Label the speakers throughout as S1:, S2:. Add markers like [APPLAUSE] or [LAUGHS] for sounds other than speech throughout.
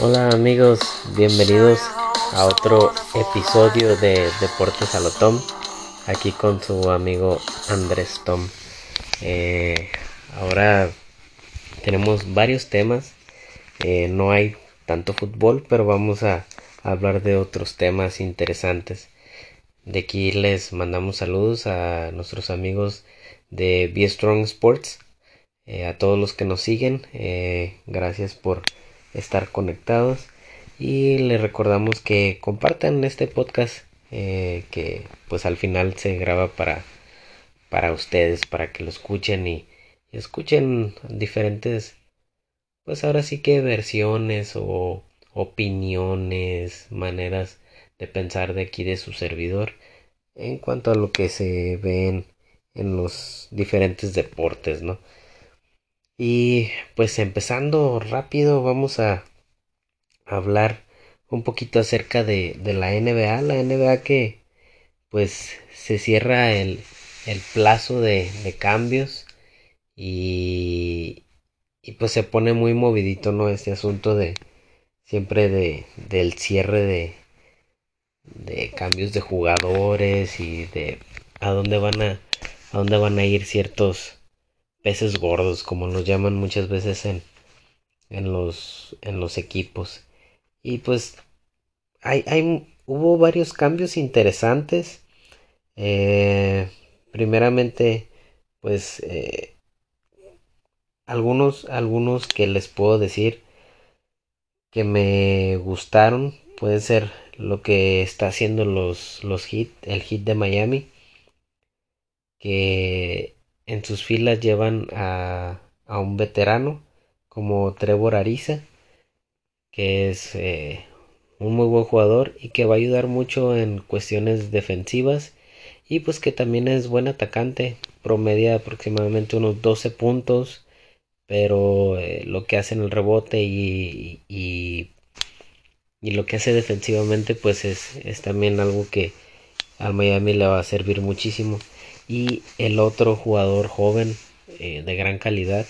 S1: Hola amigos, bienvenidos a otro episodio de Deportes Alotón, aquí con su amigo Andrés Tom. Eh, ahora tenemos varios temas, eh, no hay tanto fútbol, pero vamos a hablar de otros temas interesantes. De aquí les mandamos saludos a nuestros amigos de Be Strong Sports, eh, a todos los que nos siguen, gracias por estar conectados y les recordamos que compartan este podcast eh, que pues al final se graba para para ustedes para que lo escuchen y, escuchen diferentes pues ahora sí que versiones o opiniones maneras de pensar de aquí de su servidor en cuanto a lo que se ven en los diferentes deportes no y pues empezando rápido vamos a hablar un poquito acerca de, la NBA, la NBA que pues se cierra el, el plazo de, cambios y, y, pues se pone muy movidito, ¿no? Este asunto de siempre de, del cierre de, de cambios de jugadores y de a dónde van a, a dónde van a ir ciertos peces gordos, como nos llaman muchas veces en, en, los, en los equipos. Y pues hay, hay, hubo varios cambios interesantes. Eh, primeramente, pues eh, algunos, algunos que les puedo decir que me gustaron pueden ser lo que está haciendo los, los hit, el hit de Miami, que en sus filas llevan a, a un veterano como Trevor Ariza, que es eh, un muy buen jugador y que va a ayudar mucho en cuestiones defensivas y pues que también es buen atacante, promedia aproximadamente unos 12 puntos, pero eh, lo que hace en el rebote y, y, y, lo que hace defensivamente pues es, es también algo que al Miami le va a servir muchísimo. Y el otro jugador joven eh, de gran calidad,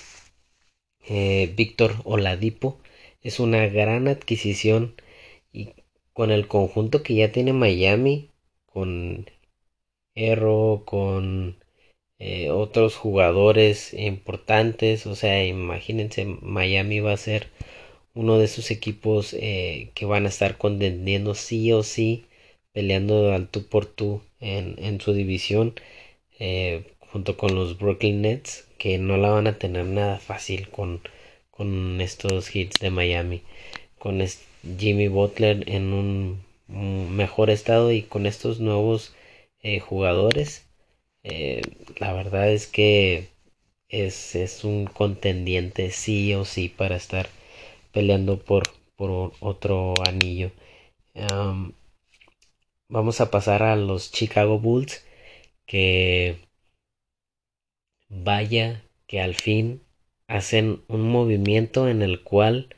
S1: eh, Víctor Oladipo, es una gran adquisición y con el conjunto que ya tiene Miami, con Erro, con eh, otros jugadores importantes, o sea, imagínense, Miami va a ser uno de esos equipos que van a estar contendiendo sí o sí, peleando al tú por tú en, en su división eh, junto con los Brooklyn Nets que no la van a tener nada fácil con, con estos hits de Miami. Con Jimmy Butler en un mejor estado y con estos nuevos eh, jugadores eh, la verdad es que es, es, un contendiente sí o sí para estar peleando por, por otro anillo vamos a pasar a los Chicago Bulls que vaya que al fin hacen un movimiento en el cual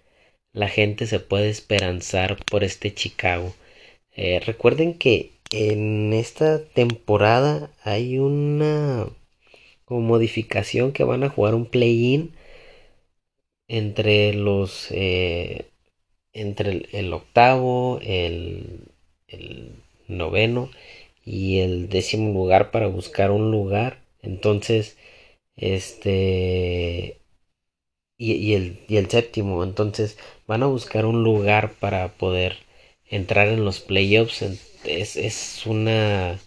S1: la gente se puede esperanzar por este Chicago. Eh, recuerden que en esta temporada hay una modificación que van a jugar un play-in entre los eh, entre el, octavo el, el noveno y el décimo lugar para buscar un lugar. Entonces, este... Y, el, y el séptimo. Entonces, van a buscar un lugar para poder entrar en los playoffs. Es, es una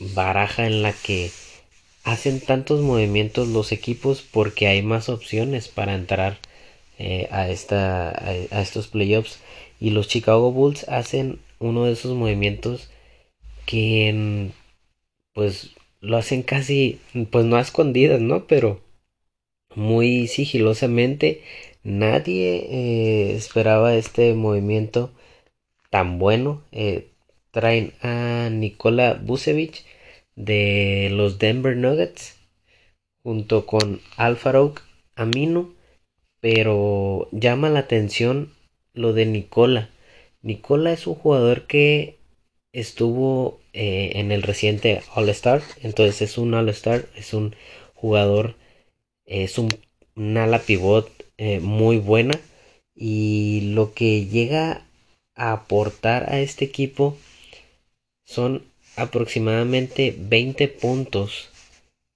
S1: baraja en la que hacen tantos movimientos los equipos porque hay más opciones para entrar eh, a, esta, a estos playoffs. Y los Chicago Bulls hacen uno de esos movimientos que pues lo hacen casi, pues no a escondidas, ¿no? Pero muy sigilosamente. Nadie eh, esperaba este movimiento tan bueno. Eh, traen a Nikola Vucevic de los Denver Nuggets junto con Alfaro Amino pero llama la atención lo de Nicola. Nicola es un jugador que estuvo eh, en el reciente All Star, entonces es un All Star, es un jugador, es un, ala pivot eh, muy buena y lo que llega aportar a este equipo son aproximadamente 20 puntos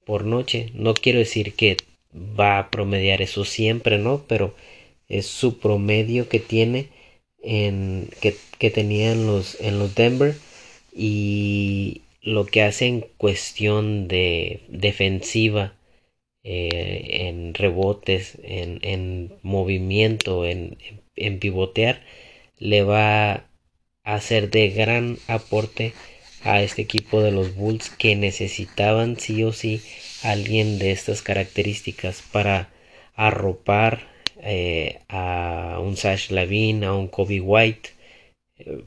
S1: por noche. No quiero decir que va a promediar eso siempre, ¿no? Pero es su promedio que tiene en que, que tenía en los, en los Denver y lo que hace en cuestión de defensiva eh, en rebotes en, en movimiento en, en, pivotear le va a hacer de gran aporte a este equipo de los Bulls que necesitaban sí o sí alguien de estas características para arropar eh, a un Sash Lavin, a un Kobe White, eh,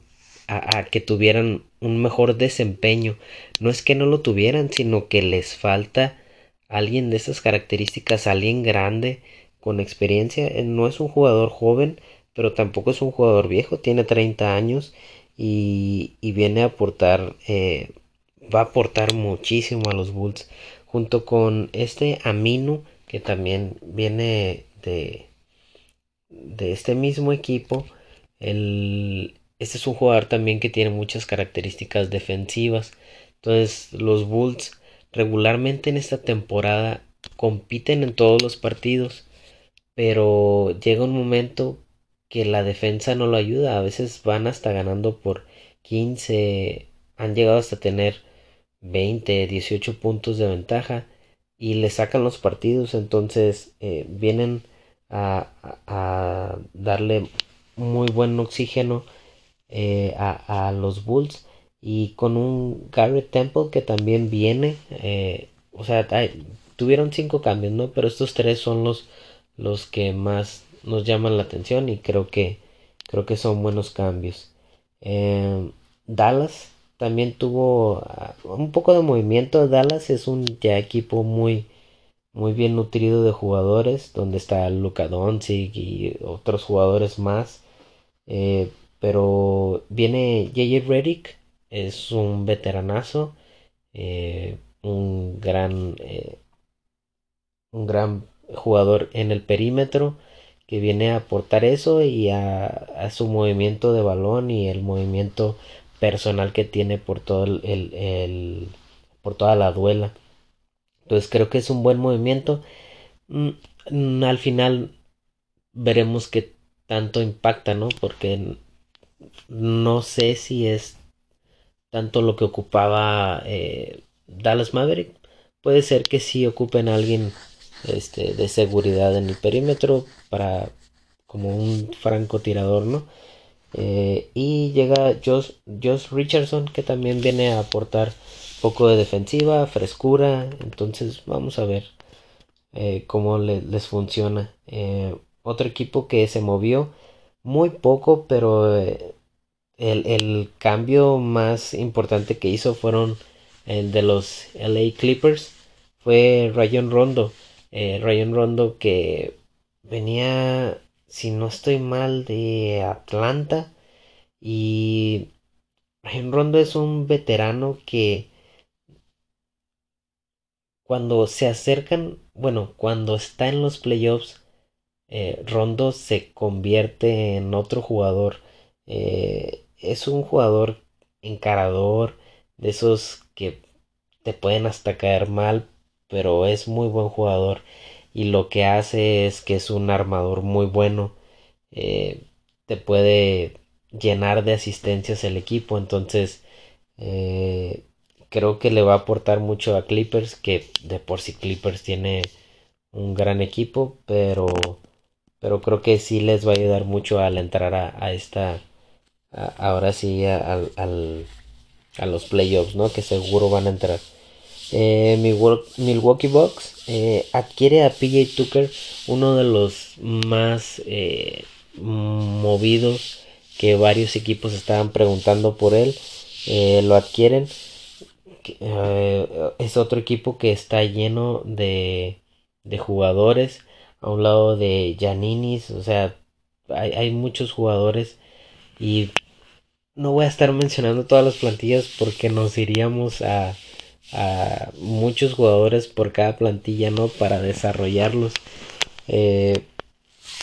S1: a, que tuvieran un mejor desempeño. No es que no lo tuvieran, sino que les falta alguien de estas características, alguien grande, con experiencia. Eh, no es un jugador joven, pero tampoco es un jugador viejo, tiene 30 años y, viene a aportar, va a aportar muchísimo a los Bulls junto con este Aminu que también viene de, de este mismo equipo. Este es un jugador también que tiene muchas características defensivas. Entonces los Bulls regularmente en esta temporada compiten en todos los partidos, pero llega un momento que la defensa no lo ayuda. A veces van hasta ganando por 15, han llegado hasta tener 20, 18 puntos de ventaja y le sacan los partidos, entonces eh, vienen a, darle muy buen oxígeno eh, a, a, los Bulls y con un Garrett Temple que también viene, eh, o sea, tuvieron cinco cambios, ¿no? Pero estos tres son los, los que más nos llaman la atención y creo que creo que son buenos cambios. Dallas también tuvo ah, un poco de movimiento. Dallas es un equipo muy, muy bien nutrido de jugadores, donde está Luka Doncic y otros jugadores más. Eh, pero viene JJ Redick, es un veteranazo, eh, un gran, eh, un gran jugador en el perímetro que viene a aportar eso y a, su movimiento de balón y el movimiento personal que tiene por todo el, por toda la duela. Entonces creo que es un buen movimiento. Mm, al final veremos qué tanto impacta, ¿no? Porque no sé si es tanto lo que ocupaba eh, Dallas Maverick. Puede ser que sí ocupen a alguien este, de seguridad en el perímetro para como un francotirador, ¿no? Eh, y llega Josh, Richardson que también viene a aportar poco de defensiva, frescura. Entonces vamos a ver eh, cómo les funciona. Eh, otro equipo que se movió muy poco, pero el, el, cambio más importante que hizo fueron el de los LA Clippers. Fue Rayon Rondo. Rayon Rondo que venía si no estoy mal, de Atlanta. Y Ryan Rondo es un veterano que cuando se acercan, bueno, cuando está en los playoffs, eh, Rondo se convierte en otro jugador. Eh, es un jugador encarador, de esos que te pueden hasta caer mal, pero es muy buen jugador y lo que hace es que es un armador muy bueno. Eh, te puede llenar de asistencias el equipo. Entonces eh, creo que le va a aportar mucho a Clippers. Que de por sí Clippers tiene un gran equipo. Pero, pero creo que sí les va a ayudar mucho al entrar a, esta. ahora sí al, a los playoffs, ¿no? Que seguro van a entrar. Eh, Milwaukee Bucks eh, adquiere a PJ Tucker, uno de los más eh, movidos que varios equipos estaban preguntando por él. lo adquieren. es otro equipo que está lleno de, de jugadores. a un lado de Janinis, o sea, hay, hay muchos jugadores y no voy a estar mencionando todas las plantillas porque nos iríamos a, a muchos jugadores por cada plantilla, ¿no? Para desarrollarlos. Eh,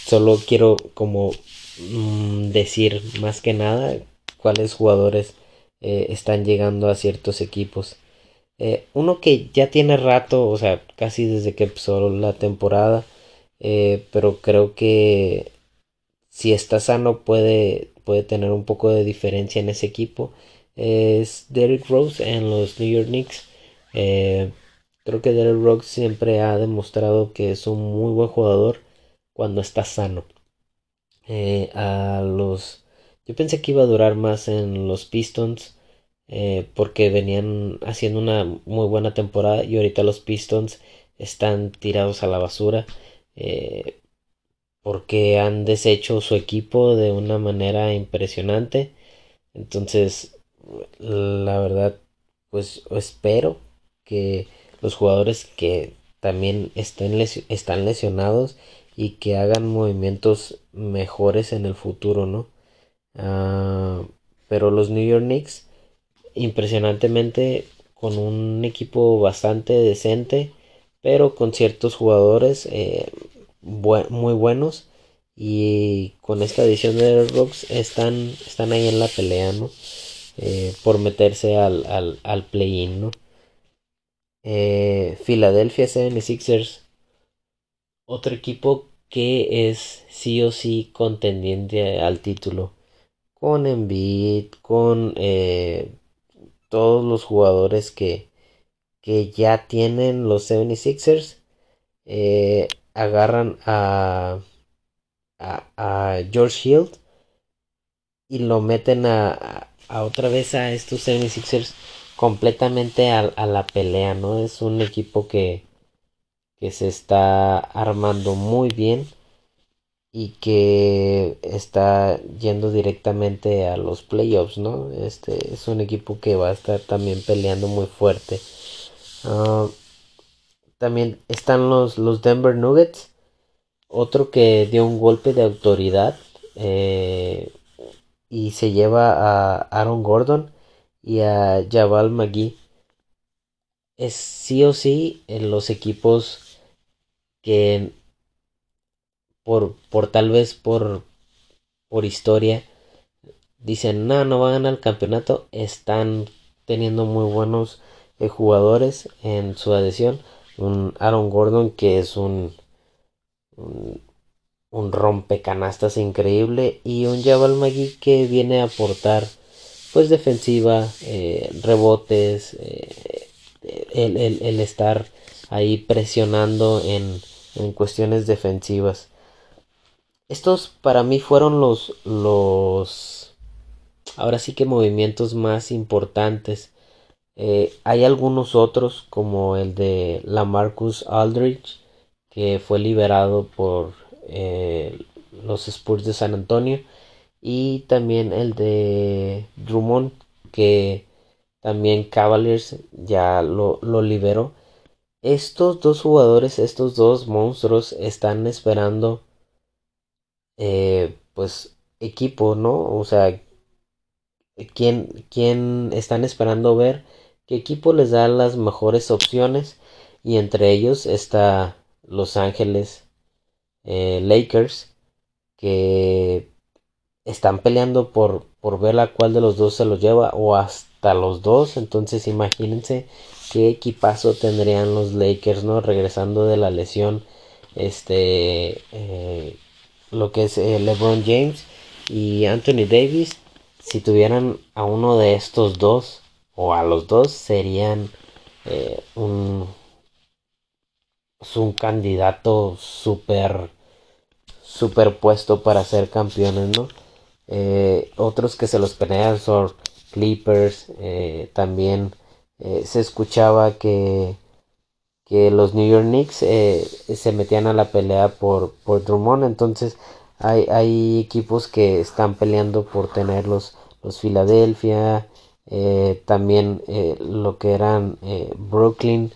S1: solo quiero como mm, decir más que nada cuáles jugadores eh, están llegando a ciertos equipos. Eh, uno que ya tiene rato, o sea, casi desde que empezó la temporada, pero creo que si está sano puede, puede tener un poco de diferencia en ese equipo. Es Derrick Rose en los New York Knicks. Eh, creo que Derrick Rose siempre ha demostrado que es un muy buen jugador cuando está sano. Eh, a los yo pensé que iba a durar más en los Pistons eh, porque venían haciendo una muy buena temporada y ahorita los Pistons están tirados a la basura porque han deshecho su equipo de una manera impresionante entonces la verdad pues espero que los jugadores que también estén están lesionados y que hagan movimientos mejores en el futuro, ¿no? Ah, pero los New York Knicks, impresionantemente, con un equipo bastante decente, pero con ciertos jugadores eh, muy buenos y con esta edición de Rocks están, están ahí en la pelea, ¿no? Eh, por meterse al, al, al play-in, ¿no? Eh, Philadelphia 76ers, otro equipo que es sí o sí contendiente al título. Con Embiid, con eh, todos los jugadores que, que ya tienen los 76ers, eh, agarran a, a, George Hill y lo meten a, a, otra vez a estos 76ers completamente a, la pelea, ¿no? Es un equipo que, que se está armando muy bien y que está yendo directamente a los playoffs, ¿no? Este es un equipo que va a estar también peleando muy fuerte. Ah, también están los, los Denver Nuggets, otro que dio un golpe de autoridad eh, y se lleva a Aaron Gordon y a Jabal McGee. Es sí o sí en los equipos que por, por tal vez por, por historia dicen no, no van a ganar el campeonato. Están teniendo muy buenos eh, jugadores en su adhesión. Un Aaron Gordon que es un, un, rompecanastas increíble y un Jabal McGee que viene a aportar pues defensiva, eh, rebotes, eh, el, estar ahí presionando en, en, cuestiones defensivas. Estos para mí fueron los, los, ahora sí que movimientos más importantes. Eh, hay algunos otros como el de Lamarcus Aldridge que fue liberado por los Spurs de San Antonio y también el de Drummond que también Cavaliers ya lo, liberó. Estos dos jugadores, estos dos monstruos están esperando eh, pues equipo, ¿no? O sea, ¿quién, ¿quién están esperando ver qué equipo les da las mejores opciones? Y entre ellos está Los Ángeles eh, Lakers, que están peleando por, por ver a cuál de los dos se los lleva o hasta los dos. Entonces imagínense qué equipazo tendrían los Lakers, ¿no? Regresando de la lesión, este, eh, lo que es eh, LeBron James y Anthony Davis. Si tuvieran a uno de estos dos o a los dos, serían eh, un, un candidato súper superpuesto para ser campeones, ¿no? Eh, otros que se los pelean son Clippers. Eh, también eh, se escuchaba que, que los New York Knicks se metían a la pelea por, por Drummond. Entonces hay, hay equipos que están peleando por tenerlos. Los Philadelphia. también lo que eran Brooklyn.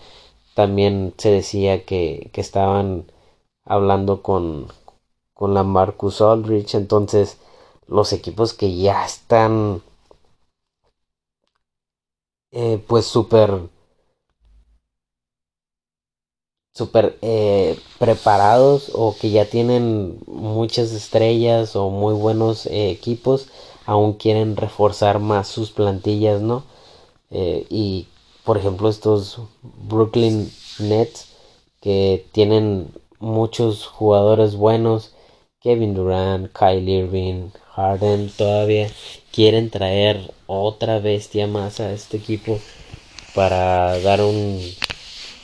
S1: También se decía que, que estaban hablando con, con la Marcus Aldrich. Entonces, los equipos que ya están eh, pues súper eh, preparados o que ya tienen muchas estrellas o muy buenos eh, equipos aún quieren reforzar más sus plantillas no y por ejemplo estos Brooklyn Nets que tienen muchos jugadores buenos Kevin Durant, Kyle Irving, Harden todavía quieren traer otra bestia más a este equipo para dar un,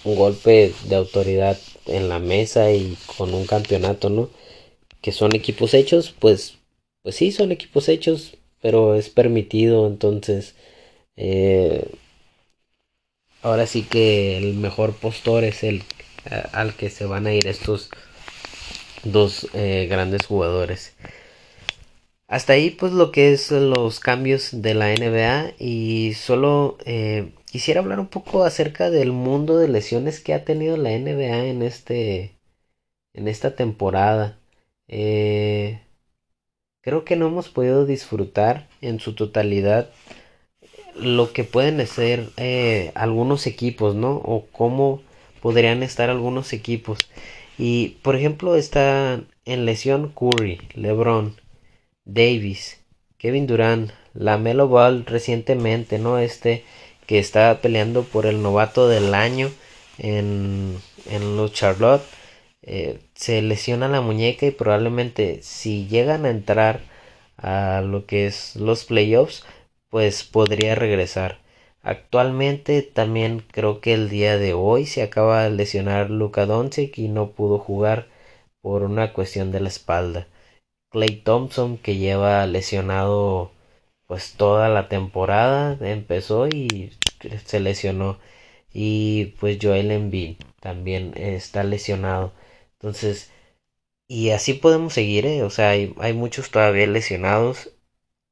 S1: golpe de autoridad en la mesa y con un campeonato, ¿no? Que son equipos hechos, pues, pues sí, son equipos hechos, pero es permitido, entonces, eh, ahora sí que el mejor postor es el al que se van a ir estos dos eh, grandes jugadores. Hasta ahí pues lo que es los cambios de la NBA y solo eh, quisiera hablar un poco acerca del mundo de lesiones que ha tenido la NBA en este en esta temporada. Eh, creo que no hemos podido disfrutar en su totalidad lo que pueden ser eh, algunos equipos, ¿no? O cómo podrían estar algunos equipos. Y por ejemplo está en lesión Curry, LeBron, Davis, Kevin Durant, Lamelo Ball recientemente, ¿no? Este que está peleando por el novato del año en, en los Charlotte. Eh, se lesiona la muñeca y probablemente si llegan a entrar a lo que es los playoffs, pues podría regresar. Actualmente también creo que el día de hoy se acaba de lesionar Luka Doncic y no pudo jugar por una cuestión de la espalda. Clay Thompson que lleva lesionado pues toda la temporada empezó y se lesionó y pues Joel Embiid también está lesionado entonces y así podemos seguir ¿eh? o sea hay, hay muchos todavía lesionados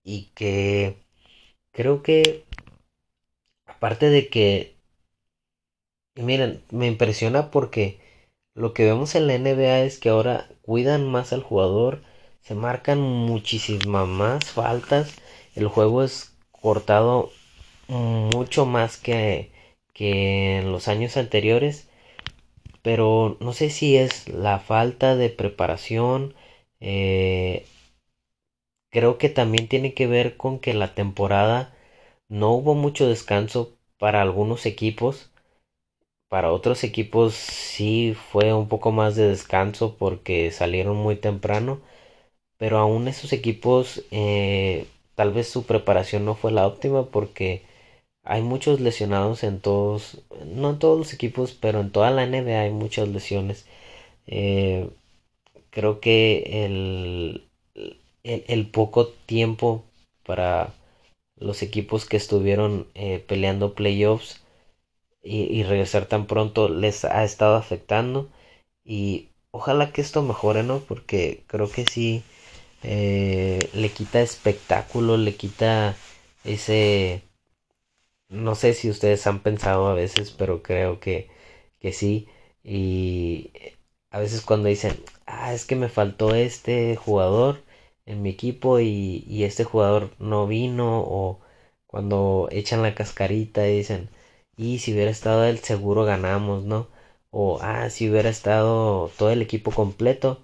S1: y que creo que aparte de que miren me impresiona porque lo que vemos en la NBA es que ahora cuidan más al jugador se marcan muchísimas más faltas. El juego es cortado mucho más que, que en los años anteriores. Pero no sé si es la falta de preparación. Eh, creo que también tiene que ver con que la temporada no hubo mucho descanso para algunos equipos. Para otros equipos sí fue un poco más de descanso porque salieron muy temprano pero aún esos equipos eh, tal vez su preparación no fue la óptima porque hay muchos lesionados en todos, no en todos los equipos, pero en toda la NBA hay muchas lesiones. Eh, creo que el, el, poco tiempo para los equipos que estuvieron eh, peleando playoffs y, y, regresar tan pronto les ha estado afectando y ojalá que esto mejore, ¿no? Porque creo que sí eh, le quita espectáculo, le quita ese... No sé si ustedes han pensado a veces, pero creo que, que sí. Y a veces cuando dicen, ah, es que me faltó este jugador en mi equipo y, y este jugador no vino, o cuando echan la cascarita y dicen, y si hubiera estado él seguro ganamos, ¿no? O, ah, si hubiera estado todo el equipo completo,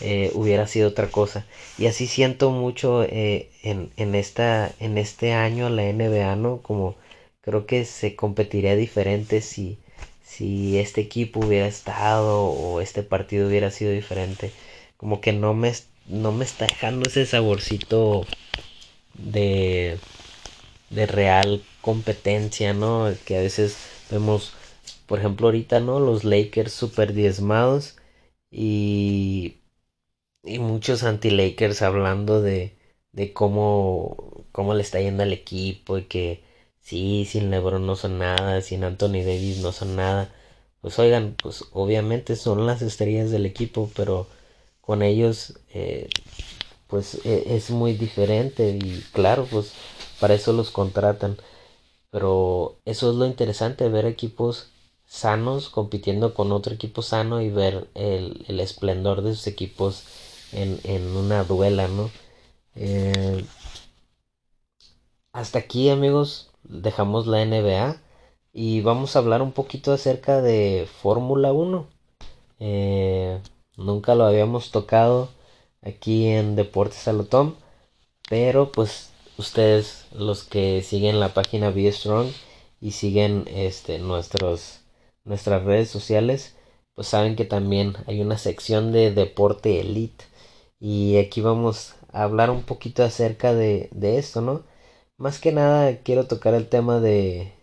S1: eh, hubiera sido otra cosa. Y así siento mucho eh, en, en, esta, en este año la NBA, ¿no? Como creo que se competiría diferente si, si este equipo hubiera estado o este partido hubiera sido diferente. Como que no me, no me está dejando ese saborcito de, de real competencia, ¿no? Que a veces vemos, por ejemplo, ahorita, ¿no? Los Lakers super diezmados y y muchos anti-Lakers hablando de, de cómo, cómo le está yendo al equipo y que sí, sin LeBron no son nada, sin Anthony Davis no son nada. Pues oigan, pues obviamente son las estrellas del equipo, pero con ellos eh, pues e, es muy diferente y claro, pues para eso los contratan. Pero eso es lo interesante, ver equipos sanos compitiendo con otro equipo sano y ver el, esplendor de sus equipos en, una duela, ¿no? Eh, hasta aquí amigos dejamos la NBA y vamos a hablar un poquito acerca de Fórmula 1. Eh, nunca lo habíamos tocado aquí en Deportes Salotón, pero pues ustedes los que siguen la página Be Strong y siguen este nuestros nuestras redes sociales, pues saben que también hay una sección de deporte elite y aquí vamos a hablar un poquito acerca de, de esto, ¿no? Más que nada quiero tocar el tema de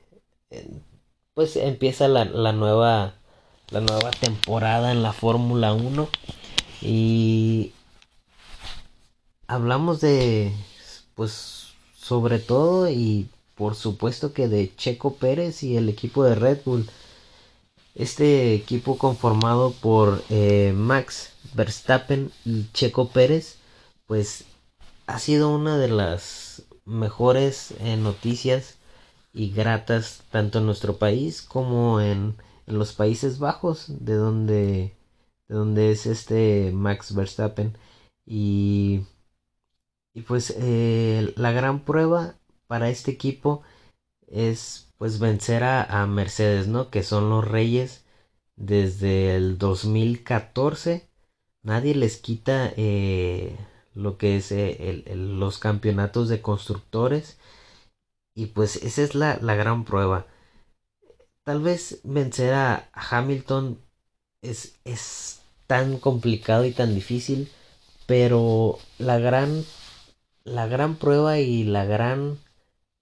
S1: pues empieza la, la nueva la nueva temporada en la Fórmula 1 y hablamos de pues sobre todo y por supuesto que de Checo Pérez y el equipo de Red Bull. Este equipo conformado por eh, Max Verstappen y Checo Pérez pues ha sido una de las mejores eh, noticias y gratas tanto en nuestro país como en, los Países Bajos de donde de donde es este Max Verstappen. Y y pues eh, la gran prueba para este equipo es pues vencer a, Mercedes no que son los reyes desde el 2014 nadie les quita eh, lo que es eh, los campeonatos de constructores. Y pues esa es la, gran prueba. Tal vez vencer a, Hamilton es, es tan complicado y tan difícil, pero la gran, la gran prueba y la gran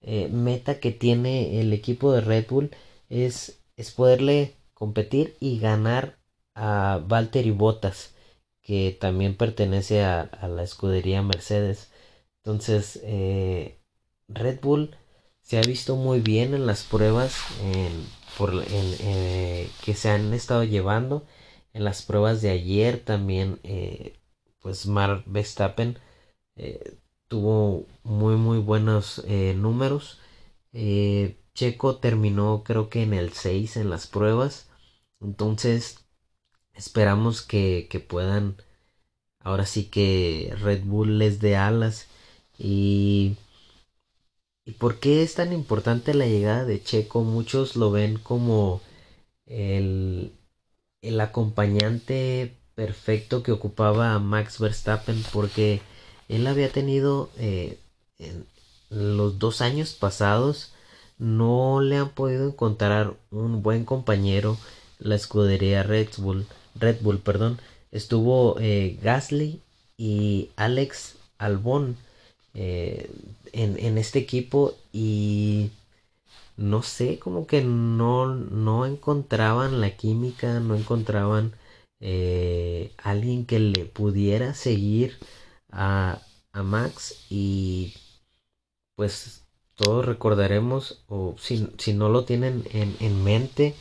S1: eh, meta que tiene el equipo de Red Bull es, es poderle competir y ganar a Valtteri Bottas, que también pertenece a, la escudería Mercedes. Entonces, eh, Red Bull se ha visto muy bien en las pruebas eh, que se han estado llevando. En las pruebas de ayer también, eh, pues Mark Verstappen eh, tuvo muy muy buenos números. Checo terminó creo que en el 6 en las pruebas. Entonces esperamos que, que puedan ahora sí que Red Bull les dé alas y ¿Y por qué es tan importante la llegada de Checo? Muchos lo ven como el, el acompañante perfecto que ocupaba a Max Verstappen porque él había tenido eh, en los dos años pasados no le han podido encontrar un buen compañero la escudería Red Bull Red Bull perdón estuvo eh, Gasly y Alex Albon eh, en, este equipo y no sé, como que no, no encontraban la química, no encontraban eh, alguien que le pudiera seguir a, a Max y pues todos recordaremos o si, si no lo tienen en, en, mente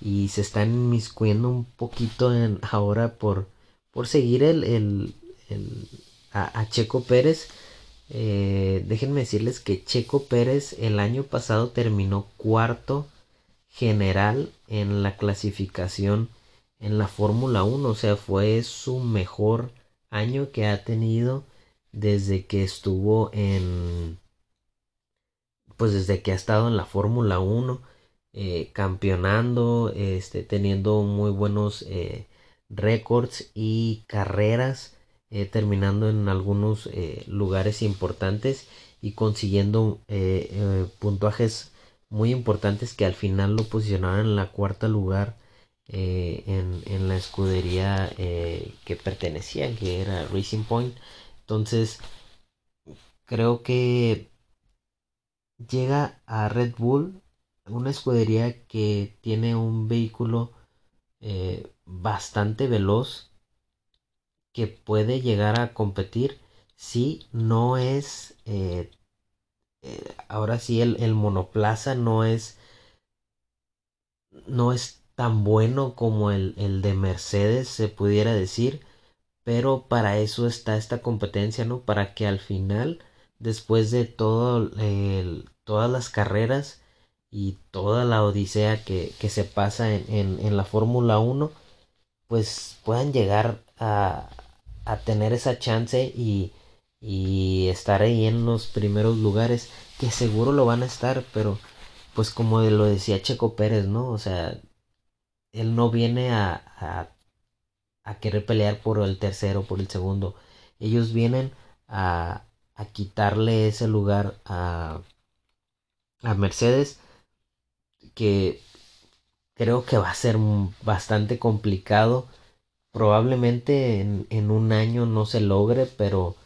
S1: y se están inmiscuyendo un poquito en ahora por, por seguir el, el, el a Checo Pérez eh, déjenme decirles que Checo Pérez el año pasado terminó cuarto general en la clasificación en la Fórmula 1, o sea, fue su mejor año que ha tenido desde que estuvo en pues desde que ha estado en la Fórmula 1 eh, campeonando este teniendo muy buenos eh, récords y carreras eh, terminando en algunos eh, lugares importantes y consiguiendo eh, puntuajes muy importantes que al final lo posicionaron en la cuarta lugar en, en, la escudería que pertenecía, que era Racing Point. Entonces, creo que llega a Red Bull, una escudería que tiene un vehículo bastante veloz que puede llegar a competir si no es eh, eh, ahora sí el, monoplaza no es no es tan bueno como el, el, de Mercedes se pudiera decir pero para eso está esta competencia no para que al final después de todo todas las carreras y toda la odisea que, se pasa en, en, la Fórmula 1, pues puedan llegar a, a tener esa chance y, y estar ahí en los primeros lugares, que seguro lo van a estar, pero pues como lo decía Checo Pérez, ¿no? O sea, él no viene a, a, a querer pelear por el tercero, por el segundo. Ellos vienen a, a quitarle ese lugar a, a Mercedes, que creo que va a ser bastante complicado. Probablemente en, en un año no se logre, pero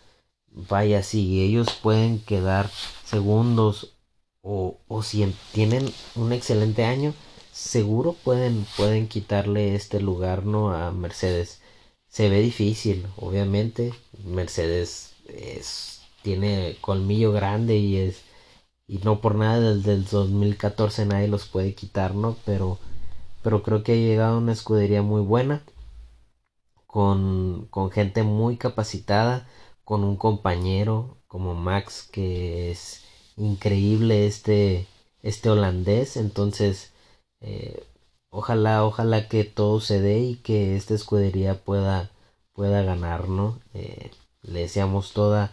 S1: vaya, si ellos pueden quedar segundos o, o si tienen un excelente año, seguro pueden, pueden quitarle este lugar ¿no? a Mercedes. Se ve difícil, obviamente. Mercedes es, tiene colmillo grande y es y no por nada desde el 2014 nadie los puede quitar, ¿no? Pero, pero creo que ha llegado una escudería muy buena con, con gente muy capacitada, con un compañero como Max que es increíble este este holandés entonces eh, ojalá, ojalá que todo se dé y que esta escudería pueda, pueda ganar, ¿no? Eh, le deseamos toda,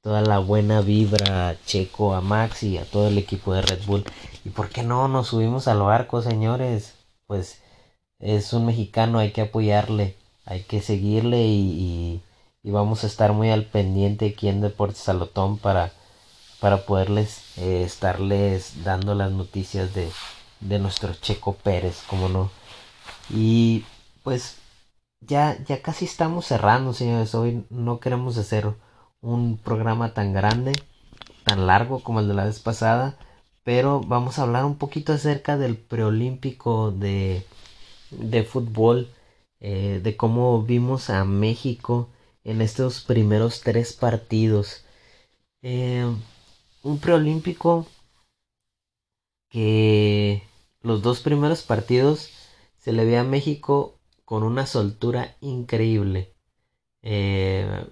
S1: toda la buena vibra a Checo, a Max y a todo el equipo de Red Bull. ¿Y por qué no nos subimos al barco, señores? Pues es un mexicano, hay que apoyarle, hay que seguirle y, vamos a estar muy al pendiente aquí en Deportes Salotón para, para poderles eh, estarles dando las noticias de, de nuestro Checo Pérez, como no. Y pues ya, ya casi estamos cerrando, señores. Hoy no queremos hacer un programa tan grande, tan largo como el de la vez pasada, pero vamos a hablar un poquito acerca del preolímpico de, de fútbol, eh, de cómo vimos a México en estos primeros tres partidos. Eh, un preolímpico que los dos primeros partidos se le ve a México con una soltura increíble. Eh,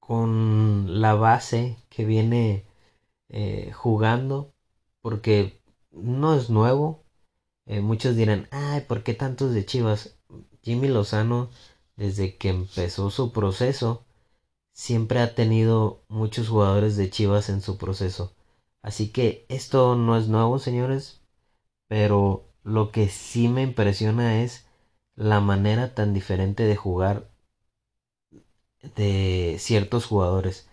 S1: con la base que viene jugando. Porque no es nuevo. Muchos dirán, ay, ¿por qué tantos de Chivas? Jimmy Lozano, desde que empezó su proceso, siempre ha tenido muchos jugadores de Chivas en su proceso. Así que esto no es nuevo, señores pero lo que sí me impresiona es la manera tan diferente de jugar de ciertos jugadores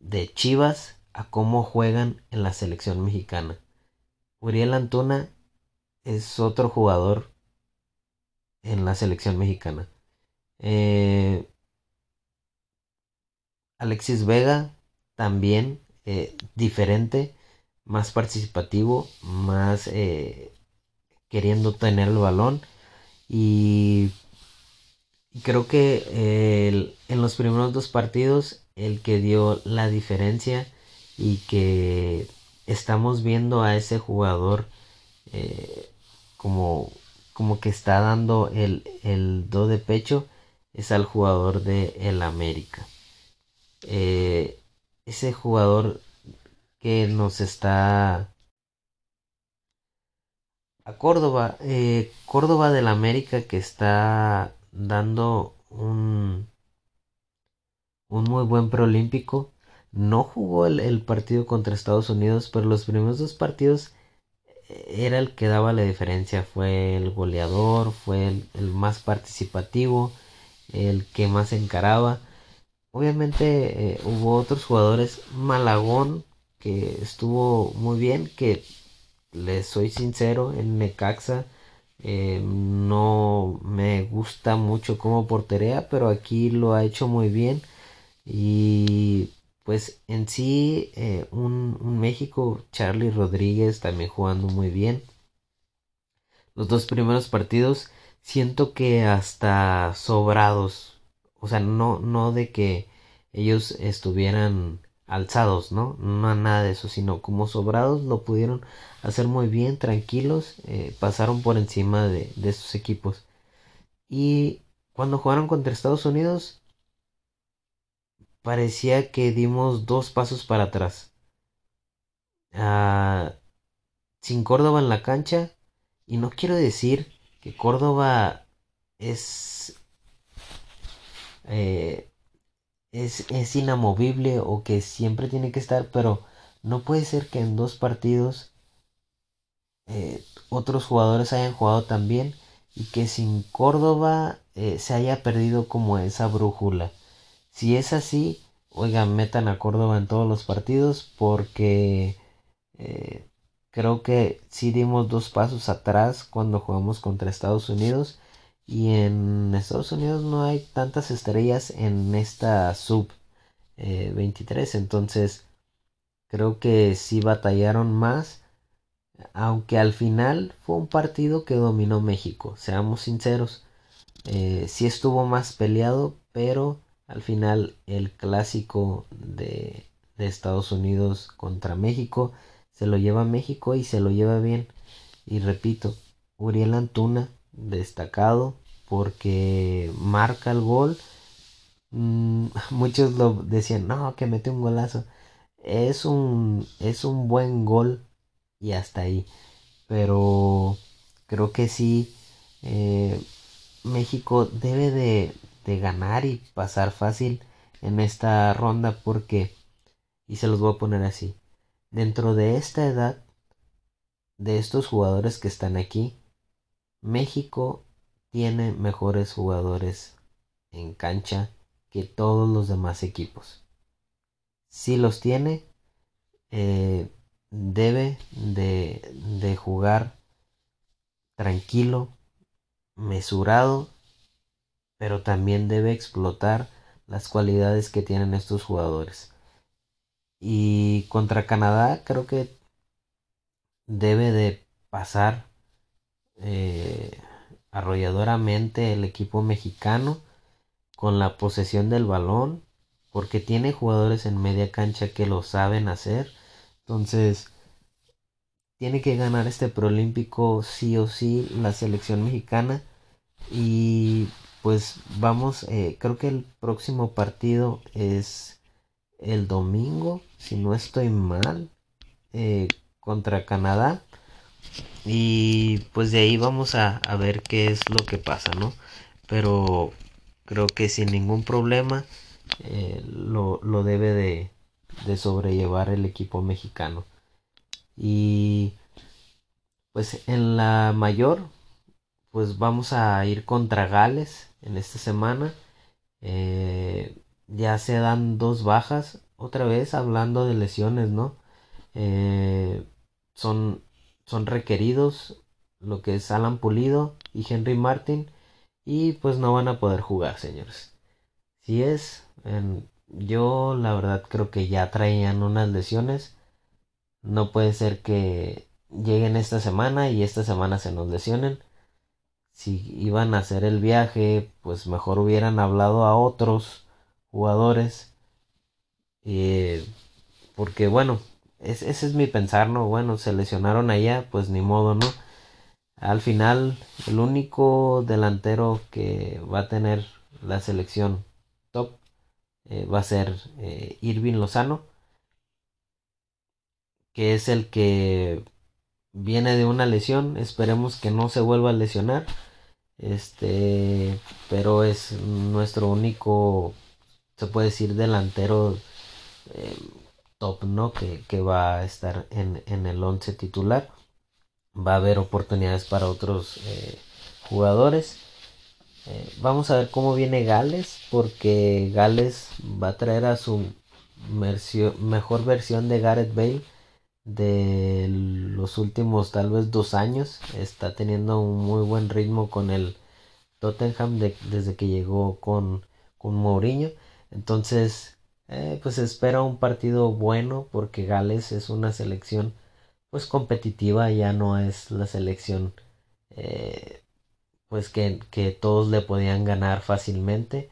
S1: de Chivas a cómo juegan en la selección mexicana. Uriel Antuna es otro jugador en la selección mexicana. Eh, Alexis Vega también eh, diferente más participativo, más eh, queriendo tener el balón y, creo que en los primeros dos partidos el que dio la diferencia y que estamos viendo a ese jugador eh, como, como que está dando el, el do de pecho es al jugador de el América. Eh, ese jugador que nos está a Córdoba, eh, Córdoba del América que está dando un, un muy buen preolímpico. No jugó el, partido contra Estados Unidos, pero los primeros dos partidos era el que daba la diferencia. Fue el goleador, fue el, más participativo, el que más encaraba. Obviamente eh, hubo otros jugadores. Malagón que estuvo muy bien, que les soy sincero, en Necaxa eh, no me gusta mucho como porterea, pero aquí lo ha hecho muy bien. Y pues en sí, eh, un, un, México, Charlie Rodríguez también jugando muy bien. Los dos primeros partidos siento que hasta sobrados. O sea, no, no de que ellos estuvieran alzados, ¿no? No nada de eso, sino como sobrados lo pudieron hacer muy bien, tranquilos, eh, pasaron por encima de, de esos equipos. Y cuando jugaron contra Estados Unidos, parecía que dimos dos pasos para atrás. Ah, sin Córdoba en la cancha, y no quiero decir que Córdoba es, eh, es, es inamovible o que siempre tiene que estar, pero no puede ser que en dos partidos eh, otros jugadores hayan jugado también y que sin Córdoba eh, se haya perdido como esa brújula. Si es así, oigan, metan a Córdoba en todos los partidos porque eh, creo que sí dimos dos pasos atrás cuando jugamos contra Estados Unidos y en Estados Unidos no hay tantas estrellas en esta sub 23 entonces Creo que sí batallaron más, aunque al final fue un partido que dominó México, seamos sinceros. Eh, sí estuvo más peleado, pero al final el clásico de, Estados Unidos contra México se lo lleva México y se lo lleva bien. Y repito, Uriel Antuna, destacado porque marca el gol. Mm, [LAUGHS] muchos lo decían, no, que mete un golazo es un, es un buen gol y hasta ahí. Pero creo que sí, eh, México debe de, de ganar y pasar fácil en esta ronda porque, y se los voy a poner así, dentro de esta edad, de estos jugadores que están aquí, México tiene mejores jugadores en cancha que todos los demás equipos. Si los tiene, eh, debe de, de jugar tranquilo, mesurado, pero también debe explotar las cualidades que tienen estos jugadores. Y contra Canadá creo que debe de pasar eh, arrolladoramente el equipo mexicano con la posesión del balón porque tiene jugadores en media cancha que lo saben hacer. Entonces, tiene que ganar este proolímpico sí o sí la selección mexicana. Y pues vamos, eh, creo que el próximo partido es el domingo, si no estoy mal, eh, contra Canadá. Y pues de ahí vamos a, a ver qué es lo que pasa, ¿no? Pero creo que sin ningún problema eh, lo, debe de, de sobrellevar el equipo mexicano. Y pues en la mayor, pues vamos a ir contra Gales en esta semana. Eh, ya se dan dos bajas, otra vez hablando de lesiones, ¿no? Eh, son, son requeridos lo que es Alan Pulido y Henry Martin y pues no van a poder jugar, señores. Si es, yo la verdad creo que ya traían unas lesiones. No puede ser que lleguen esta semana y esta semana se nos lesionen. Si iban a hacer el viaje, pues mejor hubieran hablado a otros jugadores. Eh, porque bueno, ese es mi pensar, ¿no? Bueno, se lesionaron allá, pues ni modo, ¿no? Al final, el único delantero que va a tener la selección top eh, va a ser eh, Irving Lozano, que es el que viene de una lesión, esperemos que no se vuelva a lesionar, este, pero es nuestro único, se puede decir, delantero eh, top, ¿no? Que, que, va a estar en, en el 11 titular. Va a haber oportunidades para otros jugadores. Eh, vamos a ver cómo viene Gales, porque Gales va a traer a su mejor versión de Gareth Bale de los últimos tal vez dos años. Está teniendo un muy buen ritmo con el Tottenham desde que llegó con, con Mourinho. Entonces, eh, pues espera un partido bueno porque Gales es una selección pues competitiva, ya no es la selección eh, pues que, todos le podían ganar fácilmente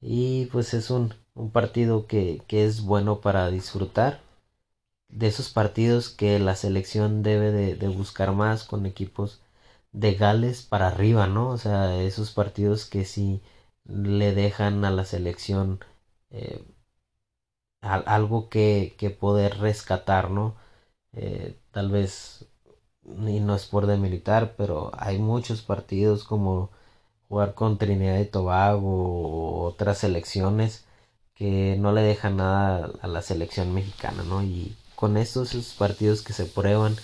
S1: y pues es un, partido que, es bueno para disfrutar de esos partidos que la selección debe de, buscar más con equipos de Gales para arriba, ¿no? O sea, esos partidos que sí le dejan a la selección eh, algo que, poder rescatar, ¿no? Eh, tal vez y no es por demilitar, pero hay muchos partidos como jugar con Trinidad y Tobago o otras selecciones que no le dejan nada a la selección mexicana, ¿no? Y con estos esos partidos que se prueban,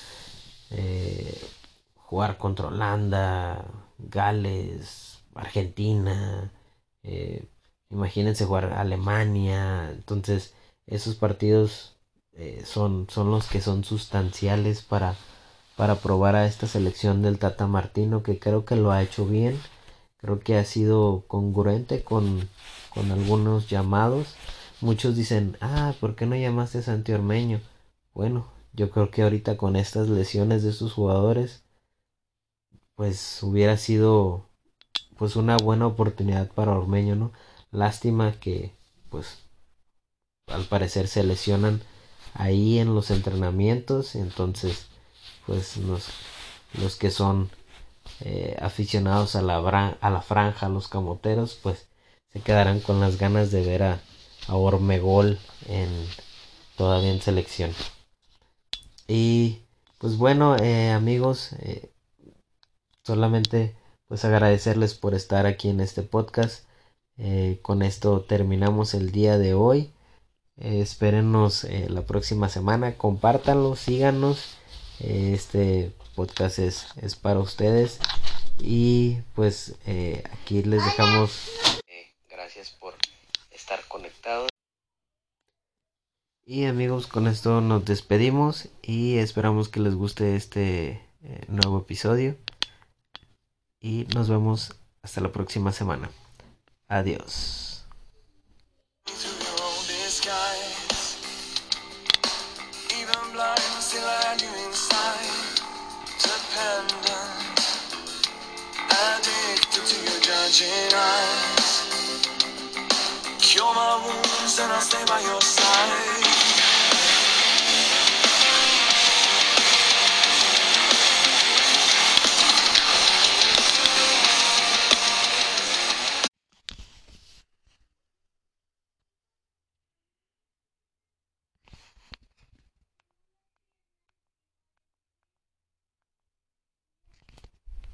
S1: eh, jugar contra Holanda, Gales, Argentina, eh, imagínense jugar Alemania, entonces esos partidos eh, son, son los que son sustanciales para, para probar a esta selección del Tata Martino que creo que lo ha hecho bien, creo que ha sido congruente con, con algunos llamados. Muchos dicen, ah, ¿por qué no llamaste a Santi Ormeño? Bueno, yo creo que ahorita con estas lesiones de estos jugadores, pues hubiera sido pues una buena oportunidad para Ormeño, ¿no? Lástima que pues al parecer se lesionan ahí en los entrenamientos, entonces pues los, los que son eh, aficionados a la, a la franja, los camoteros, pues se quedarán con las ganas de ver a, a Ormegol en todavía en selección. Y pues bueno, eh, amigos, eh, solamente pues agradecerles por estar aquí en este podcast. Eh, con esto terminamos el día de hoy. espérenos la próxima semana. Compártanlo, síganos. este podcast es, es, para ustedes. Y pues aquí les dejamos. gracias por estar conectados. Y amigos, con esto nos despedimos y esperamos que les guste este eh, nuevo episodio. Y nos vemos hasta la próxima semana. Adiós. And stay by your side.